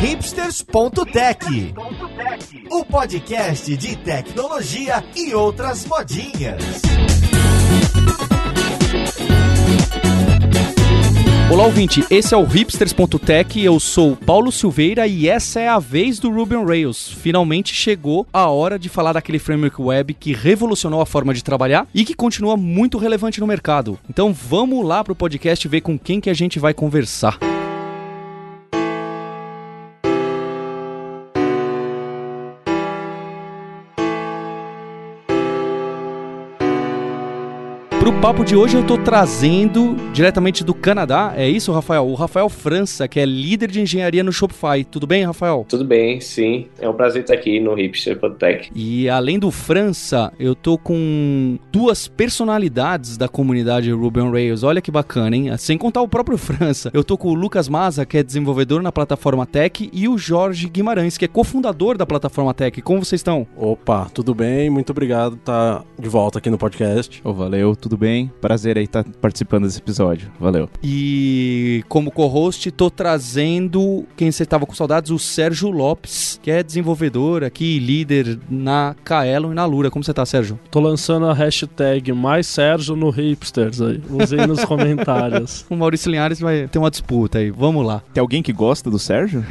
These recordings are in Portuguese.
hipsters.tech, o podcast de tecnologia e outras modinhas. Olá, ouvinte. Esse é o hipsters.tech. Eu sou Paulo Silveira e essa é a vez do Ruby on Rails. Finalmente chegou a hora de falar daquele framework web que revolucionou a forma de trabalhar e que continua muito relevante no mercado. Então vamos lá pro podcast ver com quem que a gente vai conversar. Pro papo de hoje eu tô trazendo diretamente do Canadá, é isso, Rafael? O Rafael França, que é líder de engenharia no Shopify. Tudo bem, Rafael? Tudo bem, sim. É um prazer estar aqui no Hipster Tech. E além do França, eu tô com duas personalidades da comunidade Ruby on Rails. Olha que bacana, hein? Sem contar o próprio França. Eu tô com o Lucas Maza, que é desenvolvedor na plataforma Tech, e o Jorge Guimarães, que é cofundador da plataforma Tech. Como vocês estão? Opa, tudo bem? Muito obrigado por estar de volta aqui no podcast. Oh, valeu, tudo bem? Prazer aí estar participando desse episódio. Valeu. E como co-host, tô trazendo quem você estava com saudades, o Sérgio Lopes, que é desenvolvedor aqui, líder na Kaelon e na Lura. Como você tá, Sérgio? Tô lançando a hashtag mais Sérgio no Hipsters aí. Usei nos comentários. O Maurício Linhares vai ter uma disputa aí. Vamos lá. Tem alguém que gosta do Sérgio?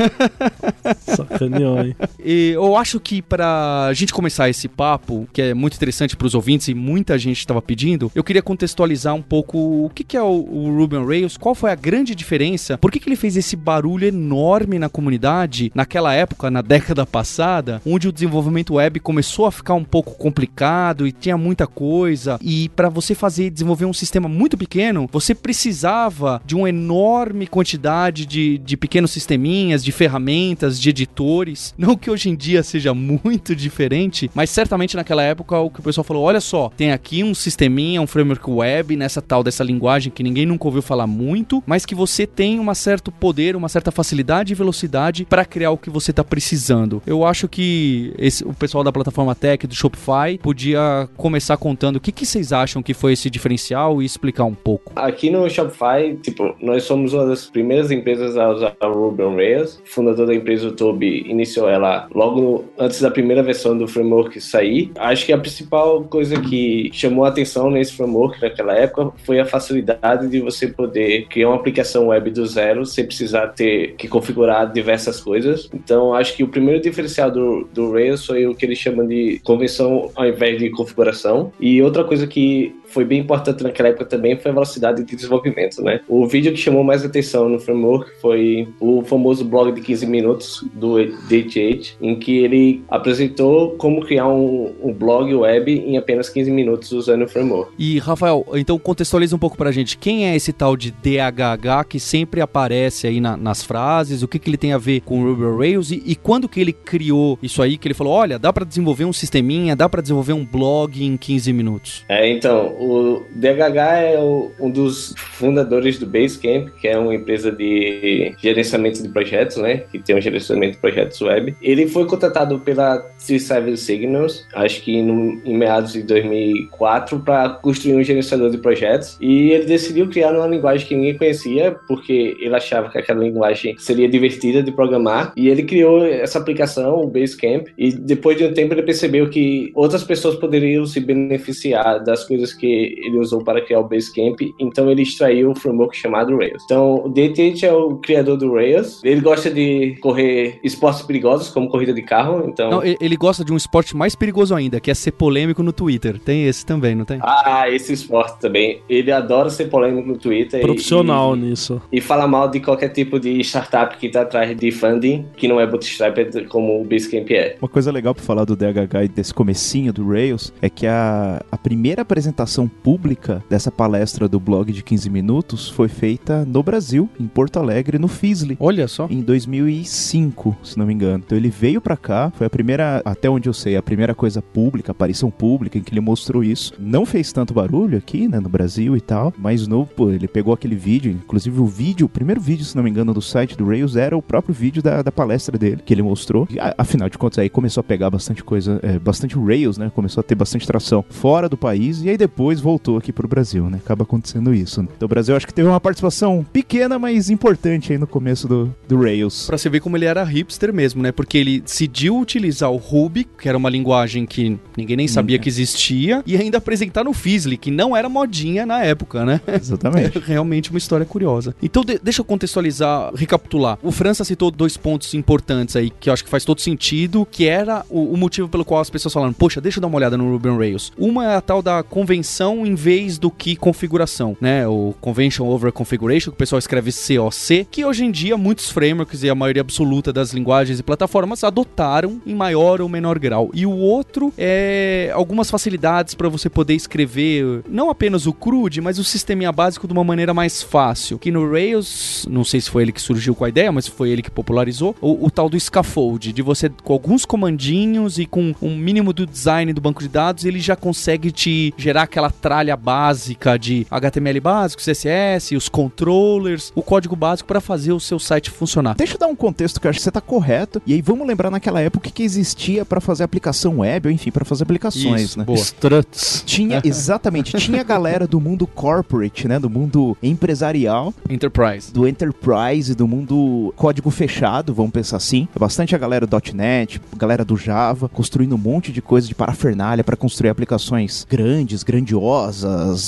Sacaneou, hein? E eu acho que pra gente começar esse papo, que é muito interessante pros ouvintes e muita gente estava pedindo, eu queria contextualizar um pouco o que, que é o, o Ruby on Rails, qual foi a grande diferença, por que, que ele fez esse barulho enorme na comunidade naquela época, na década passada, onde o desenvolvimento web começou a ficar um pouco complicado e tinha muita coisa, e para você fazer desenvolver um sistema muito pequeno, você precisava de uma enorme quantidade de, de pequenos sisteminhas, de ferramentas, de editores. Não que hoje em dia seja muito diferente, mas certamente naquela época o que o pessoal falou: olha só, tem aqui um sisteminha, um web nessa tal dessa linguagem que ninguém nunca ouviu falar muito, mas que você tem um certo poder, uma certa facilidade e velocidade para criar o que você está precisando. Eu acho que esse, o pessoal da plataforma Tech do Shopify podia começar contando o que, que vocês acham que foi esse diferencial e explicar um pouco. Aqui no Shopify, tipo, nós somos uma das primeiras empresas a usar Ruby on Rails. O fundador da empresa, o Toby, iniciou ela logo no, antes da primeira versão do framework sair. Acho que a principal coisa que chamou a atenção nesse framework naquela época foi a facilidade de você poder criar uma aplicação web do zero sem precisar ter que configurar diversas coisas. Então, acho que o primeiro diferencial do, do Rails foi o que eles chamam de convenção ao invés de configuração. E outra coisa que foi bem importante naquela época também foi a velocidade de desenvolvimento, né? O vídeo que chamou mais atenção no framework foi o famoso blog de 15 minutos do DT8, em que ele apresentou como criar um, um, blog web em apenas 15 minutos usando o framework. E, Rafael, então contextualiza um pouco pra gente, quem é esse tal de DHH que sempre aparece aí na, nas frases, o que, que ele tem a ver com o Ruby on Rails e, e quando que ele criou isso aí, que ele falou, olha, dá para desenvolver um sisteminha, dá para desenvolver um blog em 15 minutos? É, então, o DHH é o, um dos fundadores do Basecamp, que é uma empresa de gerenciamento de projetos, né? Que tem um gerenciamento de projetos web. Ele foi contratado pela T7 Signals, acho que no, em meados de 2004, para construir um gerenciador de projetos. E ele decidiu criar uma linguagem que ninguém conhecia, porque ele achava que aquela linguagem seria divertida de programar. E ele criou essa aplicação, o Basecamp. E depois de um tempo ele percebeu que outras pessoas poderiam se beneficiar das coisas que ele usou para criar o Basecamp, então ele extraiu o framework chamado Rails. Então, o DT é o criador do Rails. Ele gosta de correr esportes perigosos, como corrida de carro, então... Não, ele gosta de um esporte mais perigoso ainda, que é ser polêmico no Twitter. Tem esse também, não tem? Ah, esse esporte também. Ele adora ser polêmico no Twitter. Profissional e, nisso. E fala mal de qualquer tipo de startup que está atrás de funding, que não é bootstrapped como o Basecamp é. Uma coisa legal para falar do DHH e desse comecinho do Rails é que a, a primeira apresentação pública dessa palestra do blog de 15 minutos foi feita no Brasil, em Porto Alegre, no Fisley. Olha só. Em 2005, se não me engano. Então ele veio para cá, foi a primeira, até onde eu sei, a primeira coisa pública, aparição pública em que ele mostrou isso. Não fez tanto barulho, aqui, né, no Brasil e tal. Mais novo, pô, ele pegou aquele vídeo, inclusive o vídeo, o primeiro vídeo, se não me engano, do site do Rails era o próprio vídeo da, da palestra dele, que ele mostrou. E, afinal de contas, aí começou a pegar bastante coisa, é, bastante Rails, né? Começou a ter bastante tração fora do país e aí depois voltou aqui pro Brasil, né? Acaba acontecendo isso. Né? Então o Brasil acho que teve uma participação pequena, mas importante aí no começo do, do Rails. Pra você ver como ele era hipster mesmo, né? Porque ele decidiu utilizar o Ruby, que era uma linguagem que ninguém nem sabia que existia, e ainda apresentar no Fizzly, que não era modinha na época, né? Exatamente. É realmente uma história curiosa. Então, de deixa eu contextualizar, recapitular. O França citou dois pontos importantes aí, que eu acho que faz todo sentido, que era o, o motivo pelo qual as pessoas falaram, poxa, deixa eu dar uma olhada no Ruby on Rails. Uma é a tal da convenção em vez do que configuração, né? O Convention Over Configuration, que o pessoal escreve COC, que hoje em dia muitos frameworks e a maioria absoluta das linguagens e plataformas adotaram em maior ou menor grau. E o outro é algumas facilidades para você poder escrever não apenas o CRUD, mas o sisteminha básico de uma maneira mais fácil. Que no Rails, não sei se foi ele que surgiu com a ideia, mas foi ele que popularizou, o, o tal do scaffold, de você com alguns comandinhos e com um mínimo do design do banco de dados, ele já consegue te gerar aquela tralha básica de HTML básico, CSS, os controllers, o código básico para fazer o seu site funcionar. Deixa eu dar um contexto que eu acho que você tá correto. E aí vamos lembrar naquela época que existia para fazer aplicação web, ou enfim, para fazer aplicações, Isso, né? boa. Struts. Tinha, exatamente, tinha a galera do mundo corporate, né? Do mundo empresarial, Enterprise. do enterprise, do mundo código fechado, vamos pensar assim. Bastante a galera do .NET, galera do Java, construindo um monte de coisa de parafernália para construir aplicações grandes, grandiosas,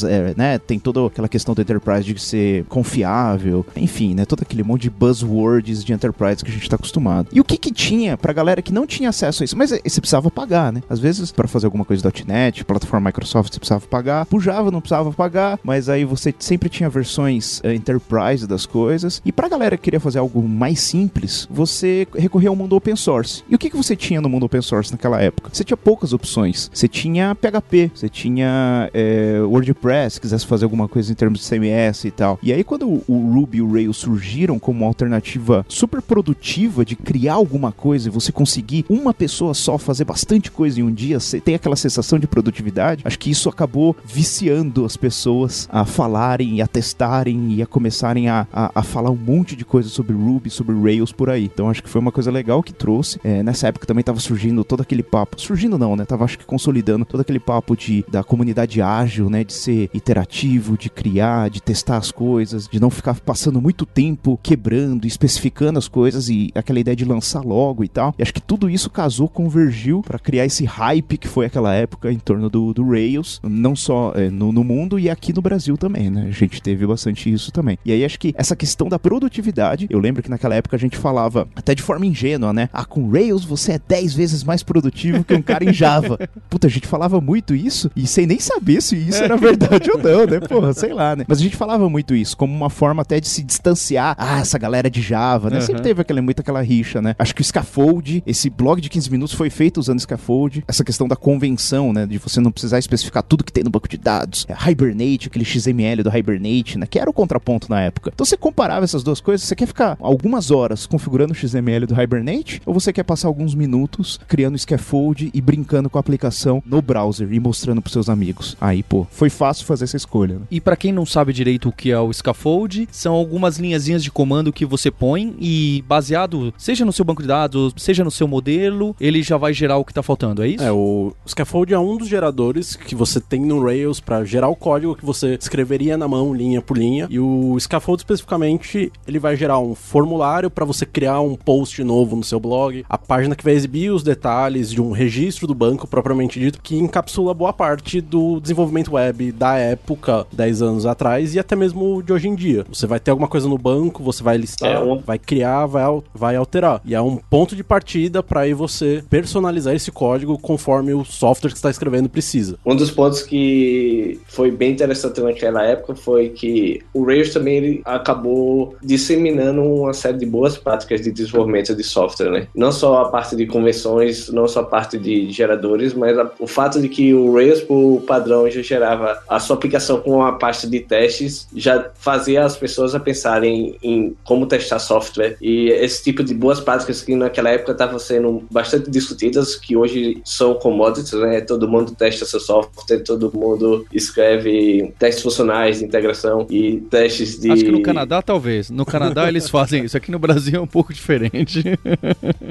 é, né? Tem toda aquela questão do enterprise de ser confiável, enfim, né? Todo aquele monte de buzzwords de enterprise que a gente tá acostumado. E o que que tinha pra galera que não tinha acesso a isso? Mas é, você precisava pagar, né? Às vezes, para fazer alguma coisa .NET, plataforma Microsoft, você precisava pagar. Pro Java não precisava pagar, mas aí você sempre tinha versões é, enterprise das coisas. E pra galera que queria fazer algo mais simples, você recorria ao mundo open source. E o que que você tinha no mundo open source naquela época? Você tinha poucas opções. Você tinha PHP, você tinha é, WordPress, se quisesse fazer alguma coisa em termos de CMS e tal. E aí quando o, Ruby e o Rails surgiram como uma alternativa super produtiva de criar alguma coisa e você conseguir uma pessoa só fazer bastante coisa em um dia, você tem aquela sensação de produtividade, acho que isso acabou viciando as pessoas a falarem e a testarem e a começarem a, a, a falar um monte de coisa sobre Ruby, sobre Rails por aí. Então acho que foi uma coisa legal que trouxe. É, nessa época também tava surgindo todo aquele papo, surgindo não, né? Tava acho que consolidando todo aquele papo de da comunidade ágil, né? De ser iterativo, de criar, de testar as coisas, de não ficar passando muito tempo quebrando, especificando as coisas e aquela ideia de lançar logo e tal. E acho que tudo isso casou, convergiu para criar esse hype que foi aquela época em torno do, do Rails, não só é, no, no mundo e aqui no Brasil também, né? A gente teve bastante isso também. E aí acho que essa questão da produtividade, eu lembro que naquela época a gente falava até de forma ingênua, né? Ah, com Rails você é 10 vezes mais produtivo que um cara em Java. Puta, a gente falava muito isso e sem nem saber se isso era verdade ou não, né? Porra, sei lá, né? Mas a gente falava muito isso como uma forma até de se distanciar. Ah, essa galera de Java, né? Uhum. Sempre teve aquela, muito aquela rixa, né? Acho que o Scaffold, esse blog de 15 minutos foi feito usando Scaffold. Essa questão da convenção, né? De você não precisar especificar tudo que tem no banco de dados. É, Hibernate, aquele XML do Hibernate, né? Que era o contraponto na época. Então você comparava essas duas coisas. Você quer ficar algumas horas configurando o XML do Hibernate? Ou você quer passar alguns minutos criando Scaffold e brincando com a aplicação no browser e mostrando pros seus amigos? Aí, pô, foi fácil fazer essa escolha, né? E pra quem não sabe direito o que é o scaffold, são algumas linhazinhas de comando que você põe e baseado, seja no seu banco de dados, seja no seu modelo, ele já vai gerar o que tá faltando, é isso? É, o scaffold é um dos geradores que você tem no Rails para gerar o código que você escreveria na mão, linha por linha. E o scaffold especificamente, ele vai gerar um formulário para você criar um post novo no seu blog, a página que vai exibir os detalhes de um registro do banco propriamente dito, que encapsula boa parte do desenvolvimento web da época, 10 anos atrás, e até mesmo de hoje em dia. Você vai ter alguma coisa no banco, você vai listar, É, um- vai criar, vai, vai alterar. E é um ponto de partida para aí você personalizar esse código conforme o software que você está escrevendo precisa. Um dos pontos que foi bem interessante naquela época foi que o Rails também ele acabou disseminando uma série de boas práticas de desenvolvimento de software, né? Não só a parte de convenções, não só a parte de geradores, mas a- o fato de que o Rails, por padrão, já gerava a sua aplicação com uma pasta de testes, já fazia as pessoas a pensarem em como testar software. E esse tipo de boas práticas que naquela época estavam sendo bastante discutidas, que hoje são commodities, né? Todo mundo testa seu software, todo mundo escreve testes funcionais de integração e testes de. Acho que no Canadá, talvez. No Canadá eles fazem isso. Aqui no Brasil é um pouco diferente.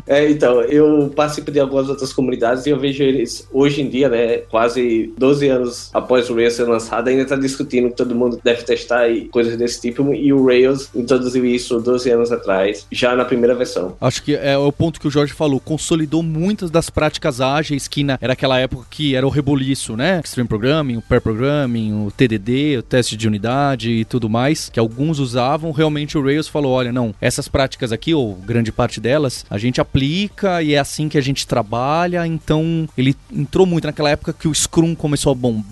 é, então, eu participo de algumas outras comunidades e eu vejo eles hoje em dia, né, quase 12 anos após o Rails ser lançado, ainda está discutindo que todo mundo deve testar e coisas desse tipo. E o Rails introduziu isso 12 anos atrás, já na primeira versão. Acho que é o ponto que o Jorge falou. Consolidou muitas das práticas ágeis que na, era aquela época que era o reboliço, né? Extreme Programming, o Pair Programming, o TDD, o teste de unidade e tudo mais, que alguns usavam. Realmente o Rails falou: olha, não, essas práticas aqui, ou grande parte delas, a gente aplica e é assim que a gente trabalha. Então ele entrou muito naquela época que o Scrum começou a bombar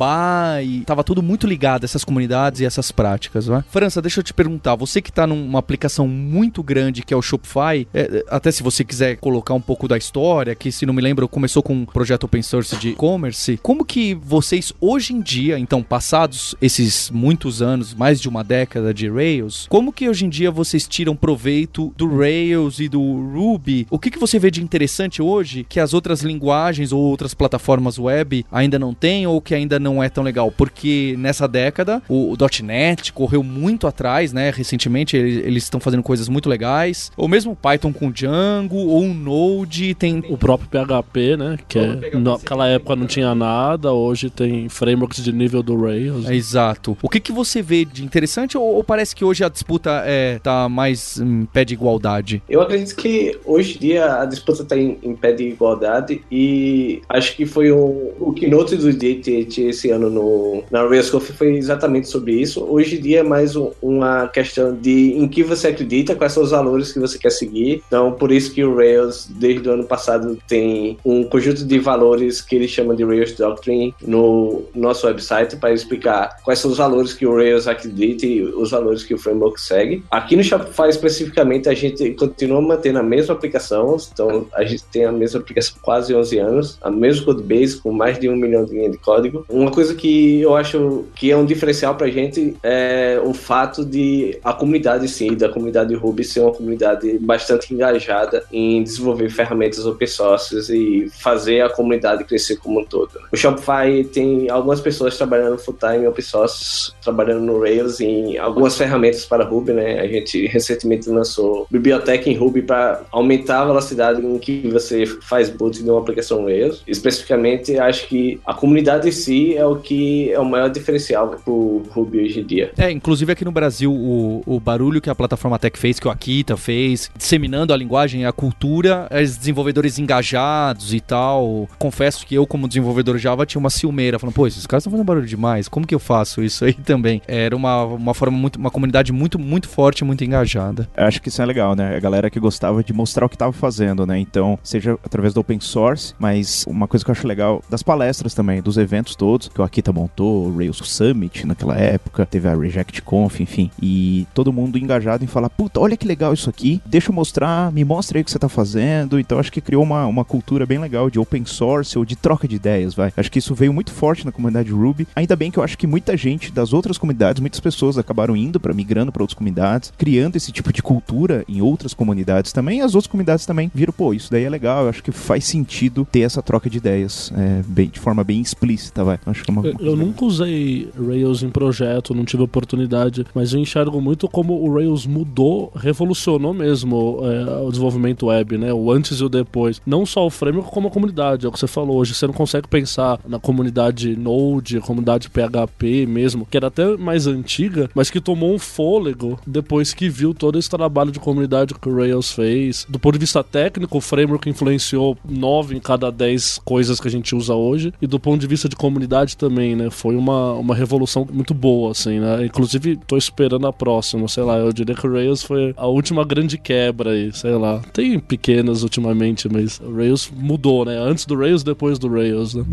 e tava tudo muito ligado a essas comunidades e essas práticas, né? França, deixa eu te perguntar, você que tá numa aplicação muito grande que é o Shopify, é, até se você quiser colocar um pouco da história, que se não me lembro, começou com um projeto open source de e-commerce, como que vocês hoje em dia, então passados esses muitos anos, mais de uma década de Rails, como que hoje em dia vocês tiram proveito do Rails e do Ruby? O que, que você vê de interessante hoje que as outras linguagens ou outras plataformas web ainda não têm ou que ainda não é tão legal? Porque nessa década o, o .NET correu muito atrás, né? Recentemente eles estão fazendo coisas muito legais. Ou mesmo Python com Django ou um Node tem o próprio PHP, né? Que é, naquela época não tinha nada, hoje tem frameworks de nível do Rails. É, exato. O que, que você vê de interessante ou, ou parece que hoje a disputa é, tá mais em pé de igualdade? Eu acredito que hoje em dia a disputa está em, em, pé de igualdade e acho que foi um, o keynote do DTT esse ano no, na Rails Coffee foi exatamente sobre isso. Hoje em dia é mais um, uma questão de em que você acredita, quais são os valores que você quer seguir. Então, por isso que o Rails, desde o ano passado, tem um conjunto de valores que ele chama de Rails Doctrine no nosso website para explicar quais são os valores que o Rails acredita e os valores que o framework segue. Aqui no Shopify especificamente a gente continua mantendo a mesma aplicação, então a gente tem a mesma aplicação quase 11 anos, a mesma codebase com mais de um milhão de linhas de código. Uma coisa que eu acho que é um diferencial para a gente é o fato de a comunidade sim, da comunidade Ruby ser uma comunidade bastante engajada em desenvolver ferramentas open source e fazer a comunidade crescer como um todo. O Shopify tem algumas pessoas trabalhando full time open source, trabalhando no Rails em algumas ferramentas para Ruby, né? A gente recentemente lançou biblioteca em Ruby para aumentar a velocidade em que você faz boot de uma aplicação Rails. Especificamente, acho que a comunidade em si é o que é o maior diferencial para o Ruby hoje em dia. É, inclusive aqui no Brasil, o, o barulho que a plataforma Tech fez, que o Akita fez, disseminando a linguagem e a cultura, os desenvolvedores engajados e tal. Confesso que eu, como desenvolvedor Java, tinha uma ciumeira, falando, pô, esses caras estão fazendo barulho demais, como que eu faço isso aí também? Era uma, uma forma muito, uma comunidade muito, muito forte, muito engajada. Eu acho que isso é legal, né? A galera que gostava de mostrar o que estava fazendo, né? Então, seja através do open source, mas uma coisa que eu acho legal das palestras também, dos eventos todos, que o Akita montou, o Rails Summit naquela época, teve a Reject Conf, enfim, e todo mundo engajado em falar, puta, olha que legal isso aqui, deixa eu mostrar, me mostra aí o que você tá fazendo. Então, acho que criou uma, uma cultura bem legal de open source ou de troca de ideias, vai. Acho que isso veio muito forte na comunidade Ruby. Ainda bem que eu acho que muita gente das outras comunidades, muitas pessoas acabaram indo para migrando para outras comunidades, criando esse tipo de cultura em outras comunidades também. E as outras comunidades também viram, pô, isso daí é legal. Eu acho que faz sentido ter essa troca de ideias é, bem, de forma bem explícita, vai. Acho que é uma, eu, eu nunca usei Rails em projeto, não tive oportunidade, mas eu enxergo muito como o Rails mudou, revolucionou mesmo é, o desenvolvimento web, né? O antes e o depois. Não só o framework, como a comunidade. É o que você falou hoje. Você não consegue pensar na comunidade Node, comunidade PHP mesmo, que era até mais antiga, mas que tomou um fôlego depois que viu todo esse trabalho de comunidade que o Rails fez. Do ponto de vista técnico, o framework influenciou nove em cada dez coisas que a gente usa hoje. E do ponto de vista de comunidade também, né? Foi uma, uma revolução muito boa, assim, né? Inclusive, tô esperando a próxima, sei lá, eu diria que o Rails foi a última grande quebra aí, sei lá. Tem pequenas ultimamente, mas o Rails mudou, né? Antes do Rails, depois do Rails, né?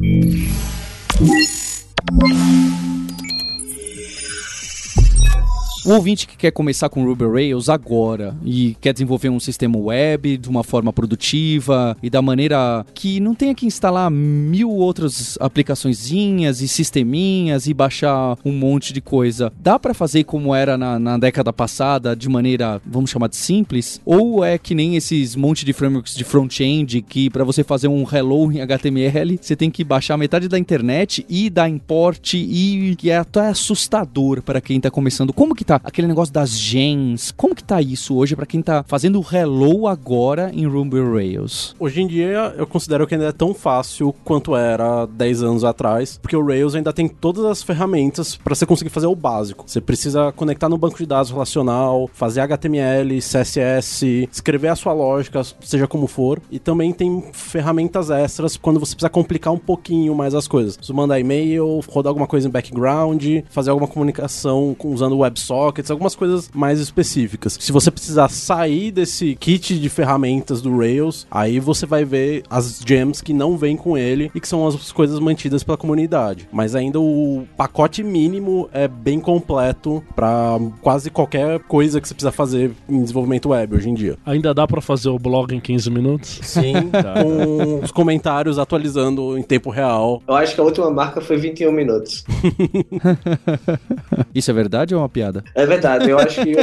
O ouvinte que quer começar com Ruby Rails agora e quer desenvolver um sistema web de uma forma produtiva e da maneira que não tenha que instalar mil outras aplicaçõezinhas e sisteminhas e baixar um monte de coisa. Dá para fazer como era na, na década passada de maneira, vamos chamar de simples? Ou é que nem esses monte de frameworks de front-end que para você fazer um hello em HTML, você tem que baixar metade da internet e dar import e que é até assustador para quem tá começando. Como que tá aquele negócio das gens? Como que tá isso hoje para quem tá fazendo o hello agora em Ruby Rails? Hoje em dia, eu considero que ainda é tão fácil quanto era 10 anos atrás, porque o Rails ainda tem todas as ferramentas para você conseguir fazer o básico. Você precisa conectar no banco de dados relacional, fazer HTML, CSS, escrever a sua lógica, seja como for, e também tem ferramentas extras quando você precisa complicar um pouquinho mais as coisas. Você mandar e-mail, rodar alguma coisa em background, fazer alguma comunicação usando Algumas coisas mais específicas. Se você precisar sair desse kit de ferramentas do Rails, aí você vai ver as gems que não vêm com ele e que são as coisas mantidas pela comunidade. Mas ainda o pacote mínimo é bem completo para quase qualquer coisa que você precisa fazer em desenvolvimento web hoje em dia. Ainda dá pra fazer o blog em 15 minutos? Sim, com os comentários atualizando em tempo real. Eu acho que a última marca foi 21 minutos. Isso é verdade ou é uma piada? É verdade, eu acho que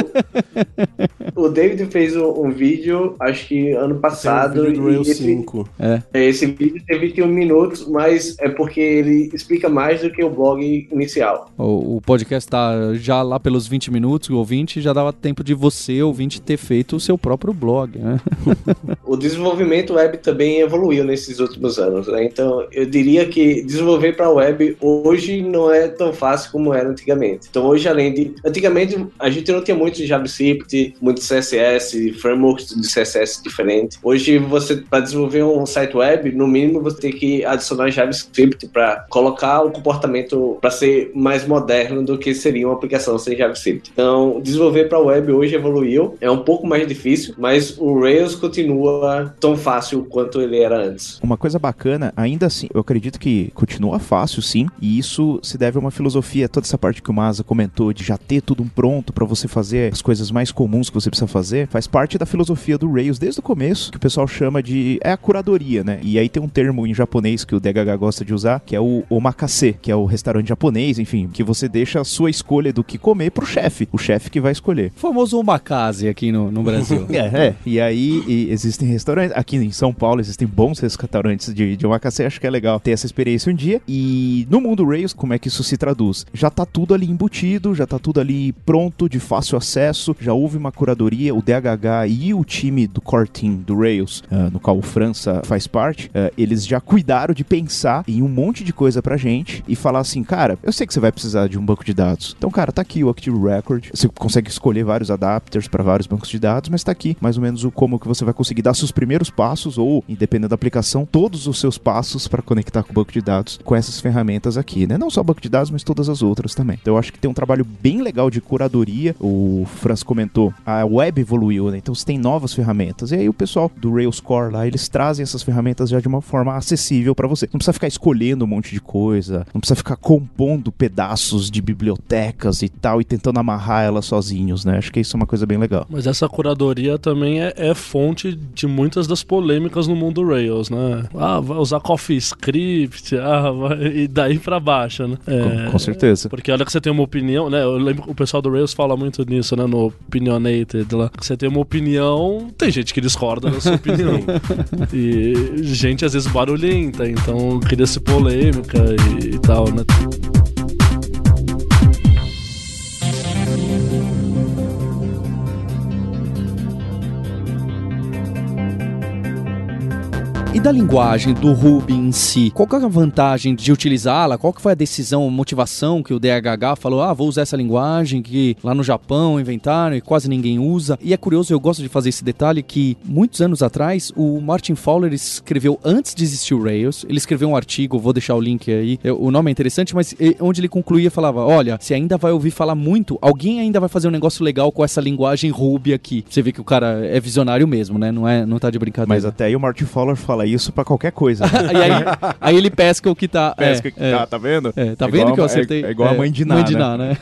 o, o David fez um, um vídeo, acho que ano passado. Tem um vídeo do e esse, 5. É. esse vídeo tem 21 minutos, mas é porque ele explica mais do que o blog inicial. O, o podcast tá já lá pelos 20 minutos, o ouvinte já dava tempo de você, ouvinte, ter feito o seu próprio blog, né? O desenvolvimento web também evoluiu nesses últimos anos, né? Então, eu diria que desenvolver para web hoje não é tão fácil como era antigamente. Então, hoje, além de. Antigamente, a gente não tinha muito JavaScript, muito CSS, frameworks de CSS diferente. Hoje, você, para desenvolver um site web, no mínimo, você tem que adicionar JavaScript para colocar o comportamento para ser mais moderno do que seria uma aplicação sem JavaScript. Então, desenvolver para web hoje evoluiu, é um pouco mais difícil, mas o Rails continua tão fácil quanto ele era antes. Uma coisa bacana, ainda assim, eu acredito que continua fácil sim, e isso se deve a uma filosofia, toda essa parte que o Maza comentou de já ter tudo um pronto para você fazer as coisas mais comuns que você precisa fazer, faz parte da filosofia do Rails desde o começo, que o pessoal chama de é a curadoria, né? E aí tem um termo em japonês que o DHH gosta de usar, que é o omakase, que é o restaurante japonês, enfim, que você deixa a sua escolha do que comer pro chefe, o chefe que vai escolher. O famoso omakase aqui no, no Brasil. É, é. E aí e existem restaurantes. Aqui em São Paulo existem bons restaurantes de, de omakase. Acho que é legal ter essa experiência um dia. E no mundo Rails, como é que isso se traduz? Já tá tudo ali embutido, já tá tudo ali pronto, de fácil acesso. Já houve uma curadoria, o DHH e o time do core team do Rails, ah, no qual o França faz parte, ah, eles já cuidaram de pensar em um monte de coisa pra gente e falar assim, cara, eu sei que você vai precisar de um banco de dados. Então, cara, tá aqui o Active Record. Você consegue escolher vários adapters para vários bancos de dados, mas tá aqui mais ou menos o como que você vai conseguir dar seus primeiros passos ou, independente da aplicação, todos os seus passos para conectar com o banco de dados com essas ferramentas aqui, né? Não só banco de dados, mas todas as outras também. Então eu acho que tem um trabalho bem legal de curadoria. O Franz comentou, a web evoluiu, né? Então você tem novas ferramentas. E aí o pessoal do Rails Core lá, eles trazem essas ferramentas já de uma forma acessível para você. Não precisa ficar escolhendo um monte de coisa, não precisa ficar compondo pedaços de bibliotecas e tal e tentando amarrar elas sozinhos, né? Acho que isso é uma coisa bem legal. Mas essa curadoria também é, é fonte de muitas das polêmicas no mundo Rails, né? Ah, vai usar CoffeeScript, ah, vai... e daí pra baixo, né? Com, com certeza. Porque olha que você tem uma opinião, né? Eu lembro que o pessoal do Rails fala muito nisso, né? No Opinionated lá. Você tem uma opinião, tem gente que discorda da sua opinião. e gente às vezes barulhenta, então cria-se polêmica e, e tal, né? E da linguagem do Ruby em si, qual que é a vantagem de utilizá-la? Qual que foi a decisão, motivação que o DHH falou, ah, vou usar essa linguagem que lá no Japão inventaram e quase ninguém usa. E é curioso, eu gosto de fazer esse detalhe que muitos anos atrás o Martin Fowler escreveu antes de existir o Rails, ele escreveu um artigo, vou deixar o link aí. Eu- o nome é interessante, mas onde ele concluía falava, olha, você ainda vai ouvir falar muito, alguém ainda vai fazer um negócio legal com essa linguagem Ruby aqui. Você vê que o cara é visionário mesmo, né? Não é, não tá de brincadeira. Mas até aí o Martin Fowler fala fala isso pra qualquer coisa. e aí, aí ele pesca o que tá. é, Pesca que é. tá, tá vendo? É, tá É vendo que eu é- acertei? é igual a mãe de Ná, Mãe de né? Ná, né?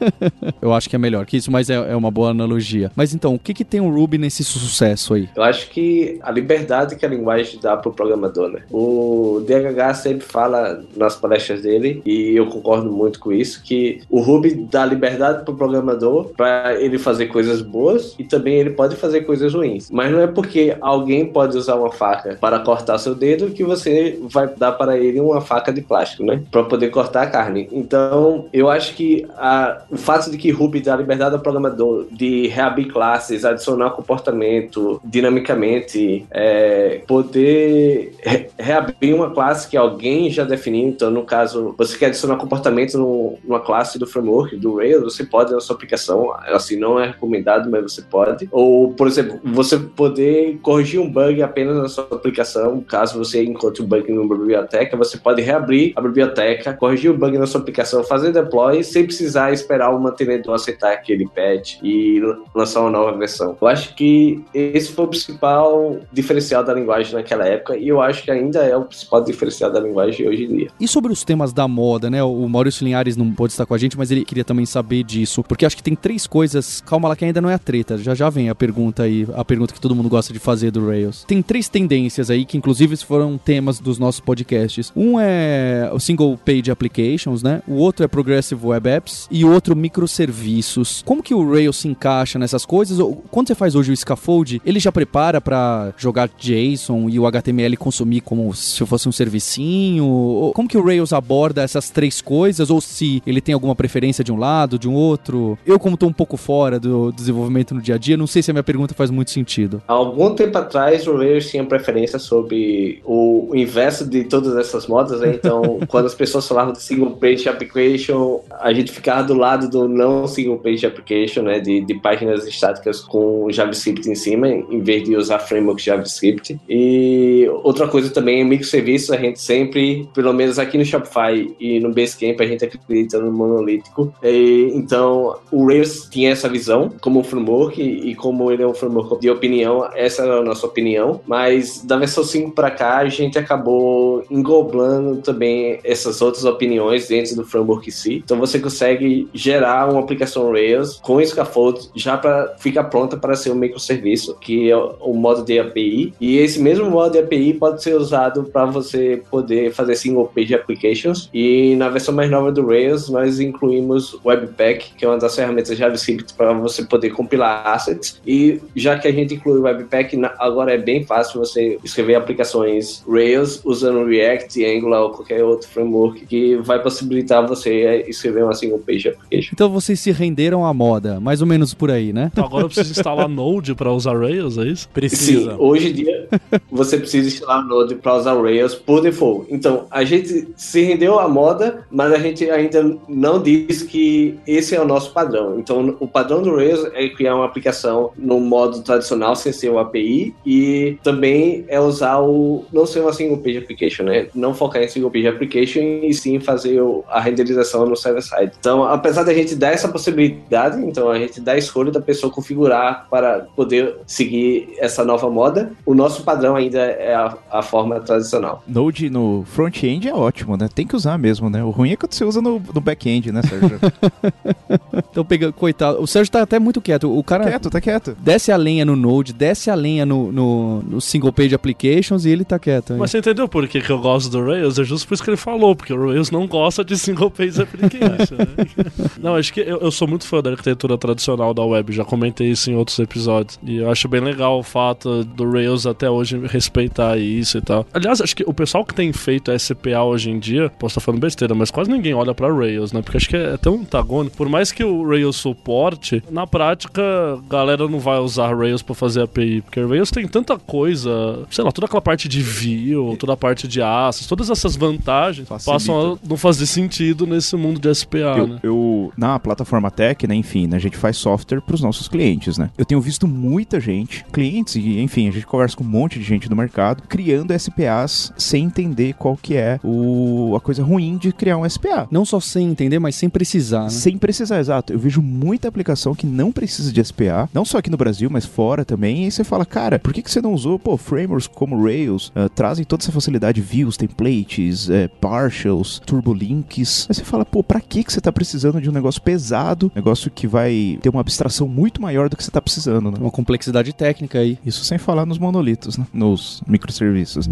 eu acho que é melhor que isso, mas é, é uma boa analogia. Mas então, o que que tem o Ruby nesse sucesso aí? Eu acho que a liberdade que a linguagem dá pro programador, né? O DHH sempre fala nas palestras dele, e eu concordo muito com isso, que o Ruby dá liberdade pro programador para ele fazer coisas boas e também ele pode fazer coisas ruins. Mas não é porque alguém pode usar uma faca para cortar seu dedo que você vai dar para ele uma faca de plástico, né? Para poder cortar a carne. Então, eu acho que a- o fato de que Ruby dá liberdade ao programador de reabrir classes, adicionar comportamento dinamicamente, é, poder re- reabrir uma classe que alguém já definiu. Então, no caso, você quer adicionar comportamento no- numa classe do framework, do Rails, você pode na sua aplicação. Assim, não é recomendado, mas você pode. Ou, por exemplo, você poder corrigir um bug apenas na sua aplicação. Caso você encontre um bug numa biblioteca, você pode reabrir a biblioteca, corrigir o bug na sua aplicação, fazer deploy sem precisar esperar o mantenedor aceitar aquele patch e lançar uma nova versão. Eu acho que esse foi o principal diferencial da linguagem naquela época e eu acho que ainda é o principal diferencial da linguagem hoje em dia. E sobre os temas da moda, né? O Maurício Linhares não pôde estar com a gente, mas ele queria também saber disso. Porque acho que tem três coisas. Calma lá, que ainda não é a treta. Já já vem a pergunta aí, a pergunta que todo mundo gosta de fazer do Rails. Tem três tendências aí que, inclusive, foram temas dos nossos podcasts. Um é o Single Page Applications, né? O outro é Progressive Web Apps e o outro microserviços. Como que o Rails se encaixa nessas coisas? Quando você faz hoje o scaffold, ele já prepara pra jogar JSON e o HTML consumir como se fosse um servicinho? Como que o Rails aborda essas três coisas? Ou se ele tem alguma preferência de um lado, de um outro? Eu, como tô um pouco fora do desenvolvimento no dia a dia, não sei se a minha pergunta faz muito sentido. Há algum tempo atrás, o Rails tinha preferência sobre o, o inverso de todas essas modas, né? Então, quando as pessoas falavam de single page application, a gente ficava do lado do não single page application, né? De, de páginas estáticas com JavaScript em cima, em vez de usar framework JavaScript. E outra coisa também, microserviços, a gente sempre, pelo menos aqui no Shopify e no Basecamp, a gente acredita no monolítico. E, então, o Rails tinha essa visão como um framework e, e como ele é um framework de opinião, essa é a nossa opinião. Mas da versão 5 para cá, a gente acabou englobando também essas outras opiniões dentro do framework em si. Então você consegue gerar uma aplicação Rails com scaffold já para ficar pronta para ser um microserviço, que é o modo de API. E esse mesmo modo de API pode ser usado para você poder fazer single page applications. E na versão mais nova do Rails, nós incluímos Webpack, que é uma das ferramentas JavaScript para você poder compilar assets. E já que a gente inclui Webpack, agora é bem fácil você escrever aplicações Rails usando React, Angular ou qualquer outro framework que vai possibilitar você escrever uma single page application. Então vocês se renderam à moda, mais ou menos por aí, né? Então agora eu preciso instalar Node pra usar Rails, é isso? Sim, Precisa. hoje em dia você precisa instalar Node para usar Rails por default. Então, a gente se rendeu à moda, mas a gente ainda não diz que esse é o nosso padrão. Então, o padrão do Rails é criar uma aplicação no modo tradicional, sem ser o API, e também é usar o. não ser uma single page application, né? Não focar em single page application e sim fazer a renderização no server-side. Então, apesar da gente dar essa possibilidade, então a gente dá a escolha da pessoa configurar para poder seguir essa nova moda, o nosso padrão ainda é a, a forma tradicional. Node no front-end é ótimo, né? Tem que usar mesmo, né? O ruim é quando você usa no, no back-end, né, Sérgio? Então, pega, coitado. O Sérgio tá até muito quieto. O cara quieto, tá quieto. desce a lenha no Node, desce a lenha no, no, no single page applications e ele tá quieto. hein? Mas você entendeu por que, que eu gosto do Rails? É justo por isso que ele falou, porque o Rails não gosta de single page application. né? não, acho que eu, eu sou muito fã da arquitetura tradicional da web, já comentei isso em outros episódios. E eu acho bem legal o fato do Rails até hoje respeitar isso e tal. Aliás, acho que o pessoal que tem feito SPA hoje em dia, posso estar falando besteira, mas quase ninguém olha pra Rails, né? Porque acho que é tão antagônico. Por mais que o Rails suporte, na prática, a galera não vai usar Rails pra fazer API, porque o Rails tem tanta coisa, sei lá, toda aquela parte de view, toda a parte de assets, todas essas vantagens Facilita. passam a não fazer sentido nesse mundo de SPA, Eu, né? eu- na plataforma Tech, né, enfim, né, a gente faz software para os nossos clientes, né? Eu tenho visto muita gente, clientes e, enfim, a gente conversa com um monte de gente no mercado, criando SPAs sem entender qual que é o, a coisa ruim de criar um SPA. Não só sem entender, mas sem precisar, né? Sem precisar, exato. Eu vejo muita aplicação que não precisa de SPA, não só aqui no Brasil, mas fora também. E aí você fala, cara, por que, que você não usou, pô, frameworks como como Rails uh, trazem toda essa facilidade, views, templates, é, partials, turbolinks. Aí você fala, pô, pra que, que você tá precisando de um negócio pesado, negócio que vai ter uma abstração muito maior do que você tá precisando, né? Uma complexidade técnica aí. Isso sem falar nos monolitos, né? Nos microserviços.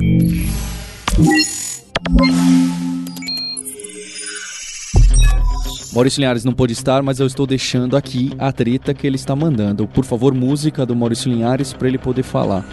Maurício Linhares não pôde estar, mas eu estou deixando aqui a treta que ele está mandando. Por favor, música do Maurício Linhares para ele poder falar.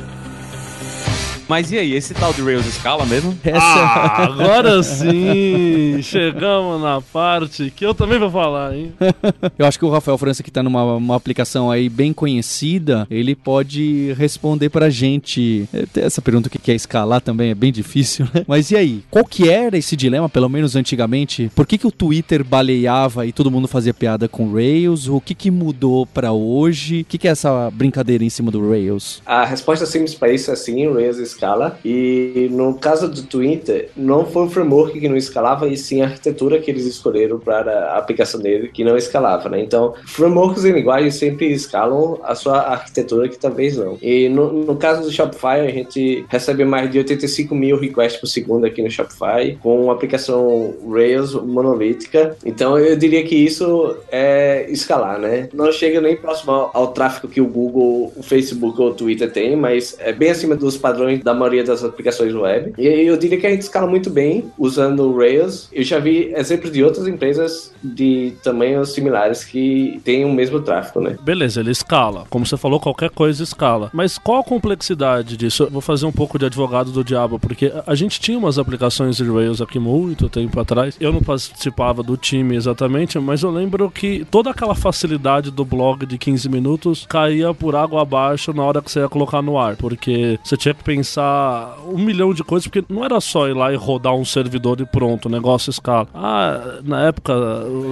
Mas e aí, esse tal de Rails escala mesmo? Essa... Ah, agora sim! Chegamos na parte que eu também vou falar, hein? eu acho que o Rafael França, que tá numa uma aplicação aí bem conhecida, ele pode responder pra gente. Essa pergunta que quer escalar também é bem difícil, né? Mas e aí? Qual que era esse dilema, pelo menos antigamente? Por que, que o Twitter baleava e todo mundo fazia piada com Rails? O que, que mudou pra hoje? O que, que é essa brincadeira em cima do Rails? A resposta simples pra isso é sim, Rails escala. E no caso do Twitter, não foi o framework que não escalava, e sim a arquitetura que eles escolheram para a aplicação dele que não escalava, né? Então, frameworks em linguagem sempre escalam a sua arquitetura que talvez não. E no, no caso do Shopify, a gente recebe mais de 85 mil requests por segundo aqui no Shopify, com uma aplicação Rails monolítica. Então, eu diria que isso é escalar, né? Não chega nem próximo ao, ao tráfego que o Google, o Facebook ou o Twitter tem, mas é bem acima dos padrões da maioria das aplicações web. E eu diria que a gente escala muito bem usando o Rails. Eu já vi exemplos de outras empresas de tamanhos similares que têm o mesmo tráfego, né? Beleza, ele escala. Como você falou, qualquer coisa escala. Mas qual a complexidade disso? Eu vou fazer um pouco de advogado do diabo, porque a gente tinha umas aplicações de Rails aqui muito tempo atrás. Eu não participava do time exatamente, mas eu lembro que toda aquela facilidade do blog de 15 minutos caía por água abaixo na hora que você ia colocar no ar, porque você tinha que pensar um milhão de coisas, porque não era só ir lá e rodar um servidor e pronto, o negócio escala. Ah, na época,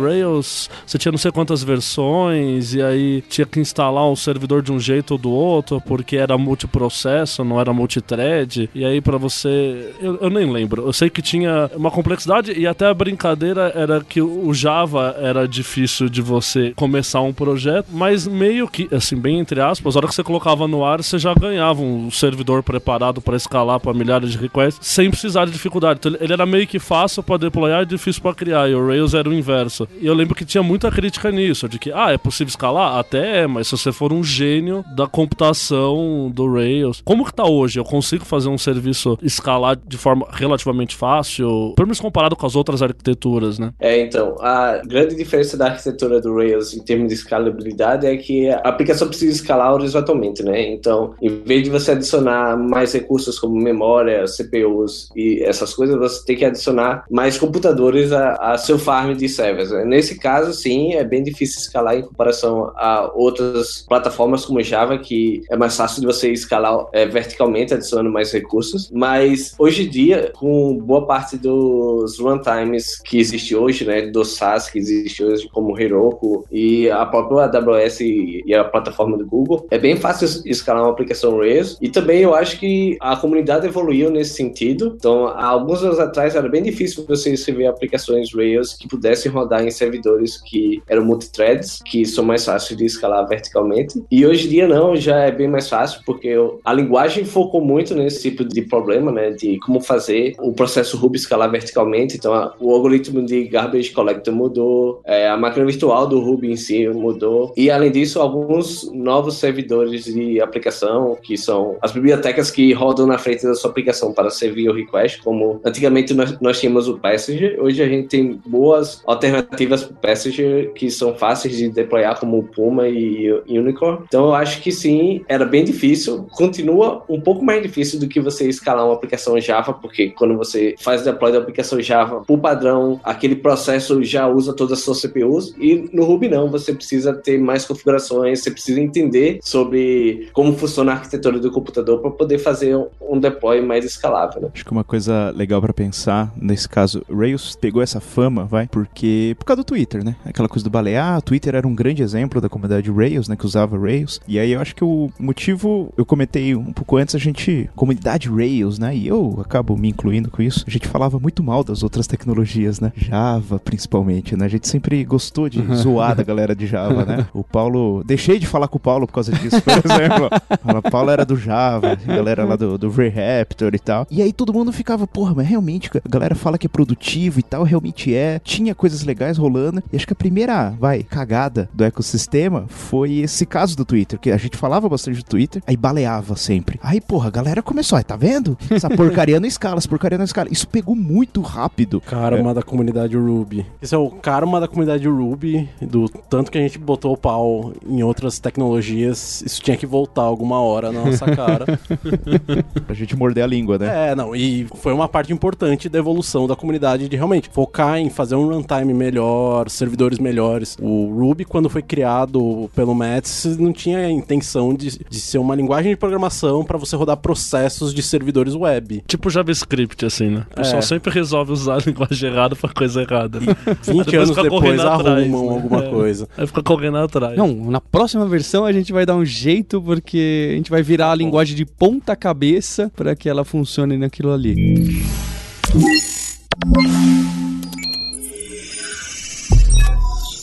Rails, você tinha não sei quantas versões, e aí tinha que instalar um servidor de um jeito ou do outro, porque era multiprocesso, não era multithread, e aí para você. Eu, eu, nem lembro. Eu sei que tinha uma complexidade, e até a brincadeira era que o Java era difícil de você começar um projeto, mas meio que, assim, bem entre aspas, a hora que você colocava no ar, você já ganhava um servidor preparado para escalar para milhares de requests sem precisar de dificuldade. Então, ele era meio que fácil para deployar e difícil para criar. E o Rails era o inverso. E eu lembro que tinha muita crítica nisso, de que, ah, é possível escalar? Até é, mas se você for um gênio da computação do Rails, como que tá hoje? Eu consigo fazer um serviço escalar de forma relativamente fácil, pelo menos comparado com as outras arquiteturas, né? É, então, a grande diferença da arquitetura do Rails em termos de escalabilidade é que a aplicação precisa escalar horizontalmente, né? Então, em vez de você adicionar mais recursos como memória, CPUs e essas coisas, você tem que adicionar mais computadores a, a seu farm de servers. Nesse caso, sim, é bem difícil escalar em comparação a outras plataformas como Java, que é mais fácil de você escalar é, verticalmente, adicionando mais recursos. Mas hoje em dia, com boa parte dos runtimes que existe hoje, né, do SaaS que existe hoje, como Heroku e a própria AWS e a plataforma do Google, é bem fácil escalar uma aplicação Rails. E também eu acho que a comunidade evoluiu nesse sentido. Então, há alguns anos atrás era bem difícil você escrever aplicações Rails que pudessem rodar em servidores que eram multithreads, que são mais fáceis de escalar verticalmente. E hoje em dia não, já é bem mais fácil, porque a linguagem focou muito nesse tipo de problema, né, de como fazer o processo Ruby escalar verticalmente. Então, o algoritmo de garbage collector mudou, é, a máquina virtual do Ruby em si mudou. E além disso, alguns novos servidores de aplicação, que são as bibliotecas que rodam na frente da sua aplicação para servir o request, como antigamente nós, nós tínhamos o Passenger, hoje a gente tem boas alternativas para o Passenger que são fáceis de deployar, como o Puma e o Unicorn. Então eu acho que sim, era bem difícil, continua um pouco mais difícil do que você escalar uma aplicação Java, porque quando você faz o deploy da aplicação Java, por padrão, aquele processo já usa todas as suas CPUs, e no Ruby não, você precisa ter mais configurações, você precisa entender sobre como funciona a arquitetura do computador para poder fazer um deploy mais escalável. Né? Acho que uma coisa legal para pensar, nesse caso, Rails pegou essa fama, vai, porque por causa do Twitter, né? Aquela coisa do balear, o Twitter era um grande exemplo da comunidade Rails, né, que usava Rails. E aí eu acho que o motivo, eu comentei um pouco antes, a gente, comunidade Rails, né? E eu acabo me incluindo com isso. A gente falava muito mal das outras tecnologias, né? Java, principalmente, né? A gente sempre gostou de zoar da galera de Java, né? O Paulo, deixei de falar com o Paulo por causa disso, por exemplo. O Paulo era do Java, a galera lá do, do VRaptor e tal. E aí todo mundo ficava, porra, mas realmente, a galera fala que é produtivo e tal, realmente é. Tinha coisas legais rolando. E acho que a primeira, vai, cagada do ecossistema foi esse caso do Twitter, que a gente falava bastante do Twitter, aí baleava sempre. Aí, porra, a galera começou, aí, tá vendo? Essa porcaria não escala, essa porcaria não escala. Isso pegou muito rápido. Karma da comunidade Ruby. Esse é o karma da comunidade Ruby, do tanto que a gente botou o pau em outras tecnologias, isso tinha que voltar alguma hora na nossa cara. Pra gente morder a língua, né? É, não, e foi uma parte importante da evolução da comunidade de realmente focar em fazer um runtime melhor, servidores melhores. O Ruby, quando foi criado pelo Mets, não tinha a intenção de, de ser uma linguagem de programação para você rodar processos de servidores web. Tipo JavaScript, assim, né? O pessoal É. sempre resolve usar a linguagem errada pra coisa errada. 20 Depois anos depois arrumam atrás, né? alguma É. coisa. Aí fica correndo atrás. Não, na próxima versão a gente vai dar um jeito porque a gente vai virar a linguagem de ponta cabeça para que ela funcione naquilo ali.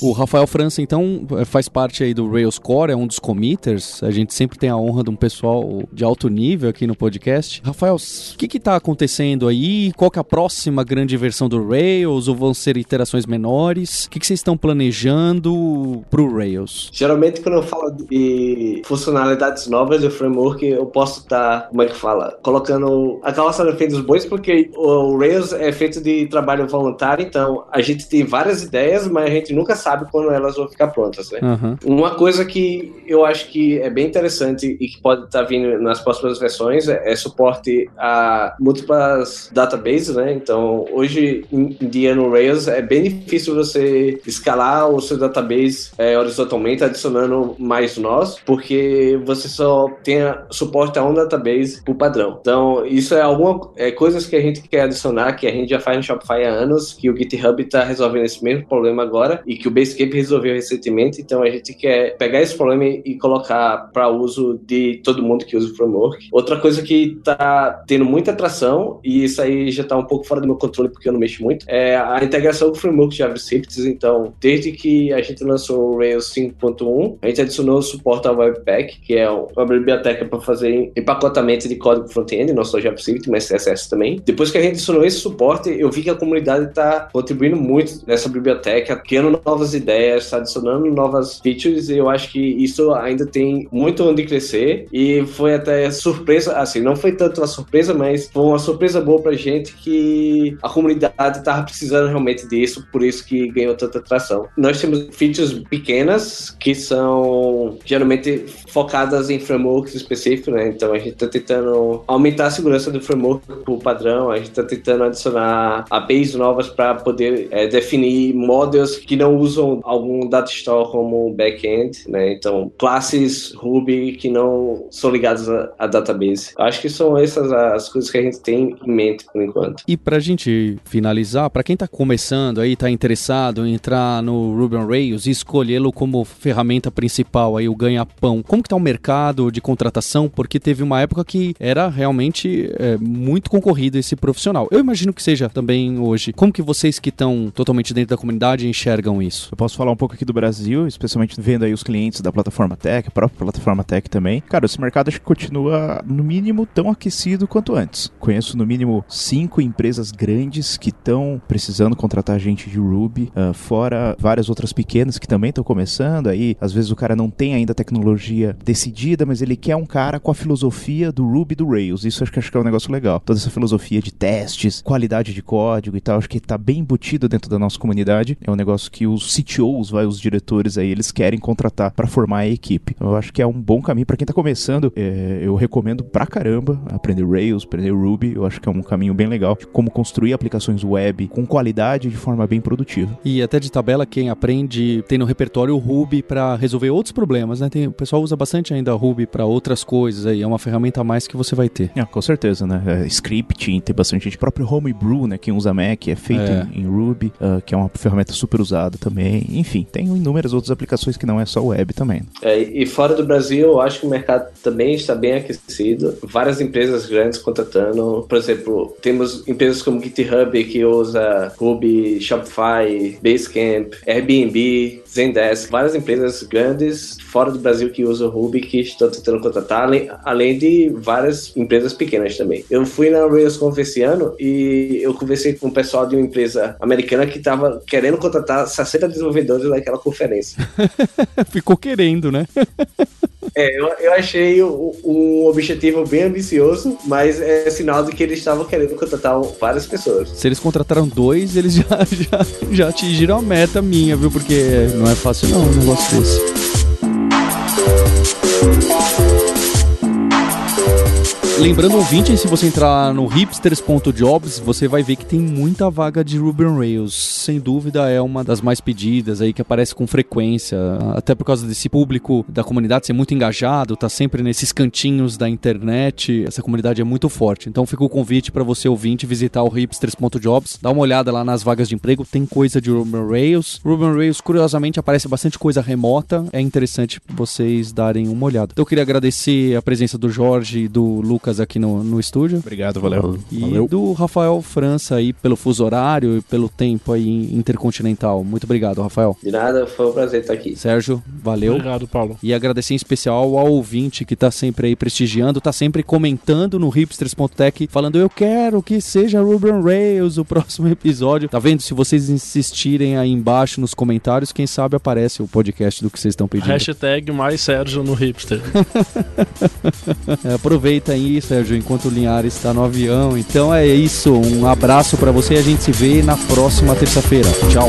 O Rafael França, então, faz parte aí do Rails Core, é um dos committers. A gente sempre tem a honra de um pessoal de alto nível aqui no podcast. Rafael, o que que tá acontecendo aí? Qual que é a próxima grande versão do Rails? Ou vão ser iterações menores? O que que vocês estão planejando pro Rails? Geralmente, quando eu falo de funcionalidades novas do framework, eu posso estar, como é que fala, colocando a carroça na frente dos bois, porque o Rails é feito de trabalho voluntário, então a gente tem várias ideias, mas a gente nunca sabe quando elas vão ficar prontas, né? Aham. Uma coisa que eu acho que é bem interessante e que pode estar vindo nas próximas versões é, é suporte a múltiplas databases, né? Então, hoje em dia no Rails é bem difícil você escalar o seu database é, horizontalmente adicionando mais nós, porque você só tem suporte a um database por padrão. Então, isso é alguma é, coisas que a gente quer adicionar, que a gente já faz no Shopify há anos, que o GitHub está resolvendo esse mesmo problema agora e que o Basecamp resolveu recentemente. Então, a gente quer pegar esse problema e colocar para uso de todo mundo que usa o framework. Outra coisa que está tendo muita atração, e isso aí já está um pouco fora do meu controle porque eu não mexo muito, é a integração com o framework JavaScript. Então, desde que a gente lançou o Rails 5.1, a gente adicionou o suporte ao Webpack, que é uma biblioteca para fazer empacotamento de código front-end, não só JavaScript, mas CSS também. Depois que a gente adicionou esse suporte, eu vi que a comunidade está contribuindo muito nessa biblioteca, criando novas ideias, está adicionando novas features, e eu acho que isso ainda tem muito onde crescer. E foi até surpresa, assim, não foi tanto uma surpresa, mas foi uma surpresa boa pra gente que a comunidade estava precisando realmente disso, por isso que ganhou tanta atração. Nós temos features pequenas que são geralmente focadas em frameworks específicos, né? Então a gente está tentando aumentar a segurança do framework por padrão, a gente está tentando adicionar APIs novas para poder é, definir models que não usam algum data store como back-end, né? Então classes Ruby que não são ligadas a, a database. Acho que são essas as coisas que a gente tem em mente por enquanto. E pra gente finalizar, pra quem tá começando aí, tá interessado em entrar no Ruby on Rails e escolhê-lo como ferramenta principal aí, o ganha-pão, como que tá o mercado de contratação? Porque teve uma época que era realmente é, muito concorrido esse profissional. Eu imagino que seja também hoje. Como que vocês que estão totalmente dentro da comunidade enxergam isso? Eu posso falar um pouco aqui do Brasil, especialmente vendo aí os clientes da plataforma Tech, a própria plataforma Tech também. Cara, esse mercado acho que continua, no mínimo, tão aquecido quanto antes. Conheço, no mínimo, cinco empresas grandes que estão precisando contratar gente de Ruby, ah, fora várias outras pequenas que também estão começando. Aí, às vezes, o cara não tem ainda a tecnologia decidida, mas ele quer um cara com a filosofia do Ruby do Rails. Isso acho que, acho que é um negócio legal. Toda essa filosofia de testes, qualidade de código e tal, acho que tá bem embutido dentro da nossa comunidade. É um negócio que os CTOs, vai, os diretores aí, eles querem contratar para formar a equipe. Eu acho que é um bom caminho para quem tá começando. É, eu recomendo pra caramba aprender Rails, aprender Ruby. Eu acho que é um caminho bem legal de como construir aplicações web com qualidade de forma bem produtiva. E até de tabela, quem aprende tem no repertório o Ruby para resolver outros problemas, né? Tem, o pessoal usa bastante ainda Ruby para outras coisas aí, é uma ferramenta a mais que você vai ter. É, com certeza, né? É, scripting, tem bastante gente. O próprio Homebrew, né? Quem usa Mac é feito É. Em, em Ruby, ah, que é uma ferramenta super usada também. Enfim, tem inúmeras outras aplicações que não é só web também. É, e fora do Brasil, eu acho que o mercado também está bem aquecido. Várias empresas grandes contratando. Por exemplo, temos empresas como GitHub que usa Ruby, Shopify, Basecamp, Airbnb, Zendesk. Várias empresas grandes fora do Brasil que usam Ruby que estão tentando contratar, além, de várias empresas pequenas também. Eu fui na RailsConf esse ano e eu conversei com o pessoal de uma empresa americana que estava querendo contratar 60 desenvolvedores naquela conferência. Ficou querendo, né? É, eu, eu achei um, um objetivo bem ambicioso, mas é sinal de que eles estavam querendo contratar várias pessoas. Se eles contrataram dois, eles já, já, já atingiram a meta minha, viu? Porque não é fácil não um negócio desse. Lembrando, ouvinte, se você entrar no hipsters.jobs, você vai ver que tem muita vaga de Ruby on Rails. Sem dúvida, é uma das mais pedidas aí, que aparece com frequência. Até por causa desse público da comunidade ser muito engajado, tá sempre nesses cantinhos da internet. Essa comunidade é muito forte. Então fica o convite para você, ouvinte, visitar o hipsters.jobs, dar uma olhada lá nas vagas de emprego. Tem coisa de Ruby on Rails. Ruby on Rails, curiosamente, aparece bastante coisa remota. É interessante vocês darem uma olhada. Então eu queria agradecer a presença do Jorge e do Lucas Lucas aqui no, no estúdio. Obrigado, valeu. E Valeu. do Rafael França aí pelo fuso horário e pelo tempo aí intercontinental. Muito obrigado, Rafael. De nada, foi um prazer estar aqui. Sérgio, valeu. Obrigado, Paulo. E agradecer em especial ao ouvinte que tá sempre aí prestigiando, tá sempre comentando no hipsters.tech, falando eu quero que seja Ruby on Rails o próximo episódio. Tá vendo? Se vocês insistirem aí embaixo nos comentários, quem sabe aparece o podcast do que vocês estão pedindo. Hashtag mais Sérgio no hipster. É, aproveita aí, Sérgio, enquanto o Linhares está no avião. Então é isso. Um abraço pra você e a gente se vê na próxima terça-feira. Tchau.